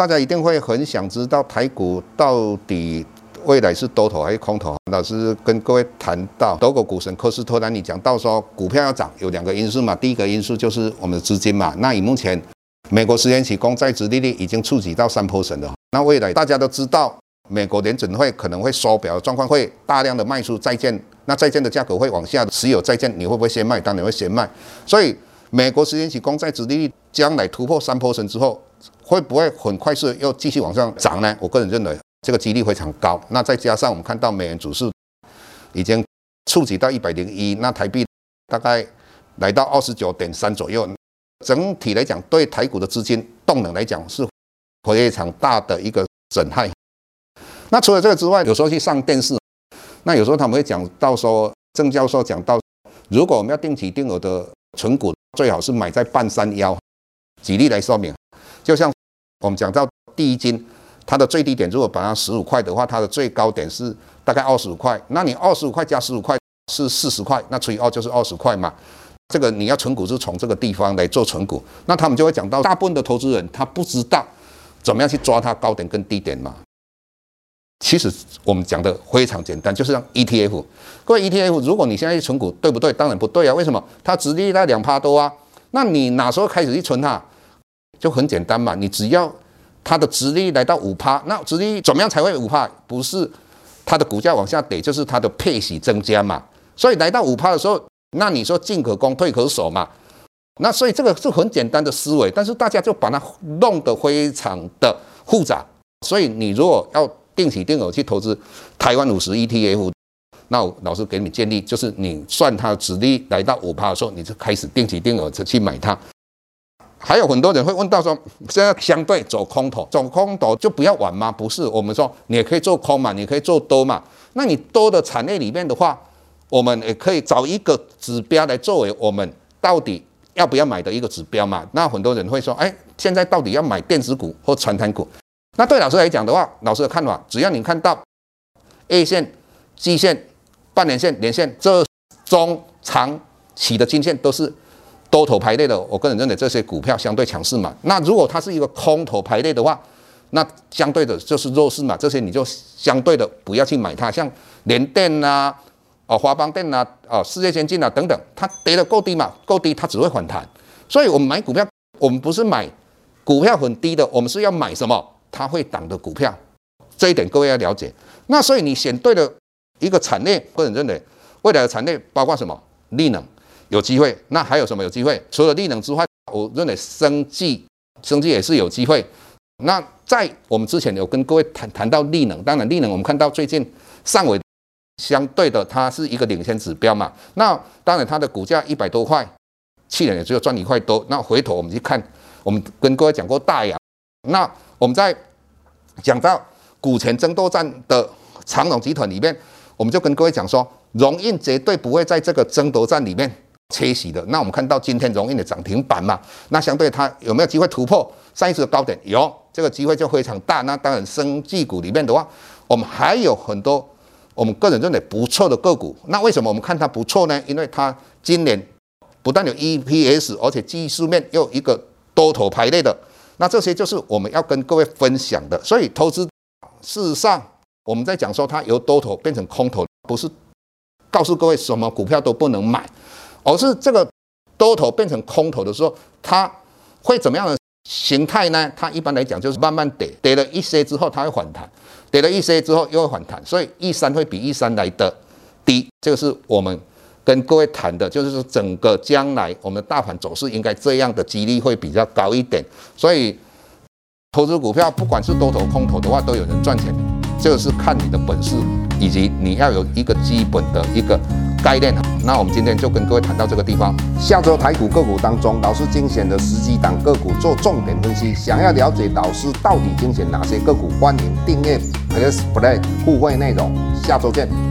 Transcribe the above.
大家一定会很想知道台股到底未来是多头还是空头？老师跟各位谈到德国股神科斯托兰尼讲到说，股票要涨有两个因素嘛，第一个因素就是我们的资金嘛。那以目前美国十年期公债殖利率已经触及到三 percent 了，那未来大家都知道，美国联准会可能会缩表的状况，会大量的卖出债券，那债券的价格会往下，持有债券你会不会先卖？当然会先卖。所以美国十年期公债殖利率将来突破三 percent 之后。会不会很快速又继续往上涨呢？我个人认为这个几率非常高。那再加上我们看到美元指数已经触及到一百零一，那台币大概来到二十九点三左右。整体来讲，对台股的资金动能来讲是非常大的一个损害。那除了这个之外，有时候去上电视，那有时候他们会讲到说，郑教授讲到，如果我们要定期定额的存股，最好是买在半山腰。举例来说明，就像。我们讲到第一金，它的最低点如果把它十五块的话，它的最高点是大概二十五块。那你二十五块加十五块是四十块，那除以二就是二十块嘛。这个你要存股是从这个地方来做存股，那他们就会讲到，大部分的投资人他不知道怎么样去抓它高点跟低点嘛。其实我们讲的非常简单，就是让 ETF。各位 ETF，如果你现在去存股，对不对？当然不对啊。为什么？它殖利率在两趴多啊。那你哪时候开始去存它？就很简单嘛，你只要它的殖利率来到五趴，那殖利率怎么样才会五趴？不是它的股价往下跌，就是它的配息增加嘛。所以来到五趴的时候，那你说进可攻退可守嘛。那所以这个是很简单的思维，但是大家就把它弄得非常的复杂。所以你如果要定期定额去投资台湾五十 ETF，那老师给你建议，就是你算它的殖利来到五趴的时候，你就开始定期定额去买它。还有很多人会问到说，现在相对走空头，走空头就不要玩吗？不是，我们说你也可以做空嘛，你可以做多嘛。那你多的产业里面的话，我们也可以找一个指标来作为我们到底要不要买的一个指标嘛。那很多人会说，哎，现在到底要买电子股或传产股？那对老师来讲的话，老师的看法，只要你看到 A 线、季线、半年线、年线这中长期的均线都是。多头排列的，我个人认为这些股票相对强势嘛。那如果它是一个空头排列的话，那相对的就是弱势嘛。这些你就相对的不要去买它，像联电啊、哦华邦电啊、哦世界先进啊等等，它跌得够低嘛，够低它只会反弹。所以我们买股票，我们不是买股票很低的，我们是要买什么？它会涨的股票。这一点各位要了解。那所以你选对了一个产业，个人认为未来的产业包括什么？力能。有机会，那还有什么有机会？除了力能之外，我认为生技，生技也是有机会。那在我们之前有跟各位谈谈到力能，当然力能我们看到最近上纬相对的它是一个领先指标嘛。那当然它的股价一百多块，去年也只有赚一块多。那回头我们去看，我们跟各位讲过大亚，那我们在讲到股权争夺战的长荣集团里面，我们就跟各位讲说，荣印绝对不会在这个争夺战里面。缺席的，那我们看到今天荣印的涨停板嘛，那相对它有没有机会突破上一次的高点？有，这个机会就非常大。那当然，生技股里面的话，我们还有很多我们个人认为不错的个股。那为什么我们看它不错呢？因为它今年不但有 EPS，而且技术面又一个多头排列的。那这些就是我们要跟各位分享的。所以投资事实上我们在讲说它由多头变成空头，不是告诉各位什么股票都不能买。而是这个多头变成空头的时候，它会怎么样的形态呢？它一般来讲就是慢慢跌，跌了一些之后它会反弹，跌了一些之后又会反弹，所以一三会比一三来的低，这个是我们跟各位谈的就是说，整个将来我们的大盘走势应该这样的几率会比较高一点。所以投资股票，不管是多头空头的话，都有人赚钱，就是看你的本事，以及你要有一个基本的一个概念。那我们今天就跟各位谈到这个地方。下周台股个股当中，老师精选的十几档个股做重点分析。想要了解老师到底精选哪些个股，欢迎订阅 Plus Play 互惠内容。下周见。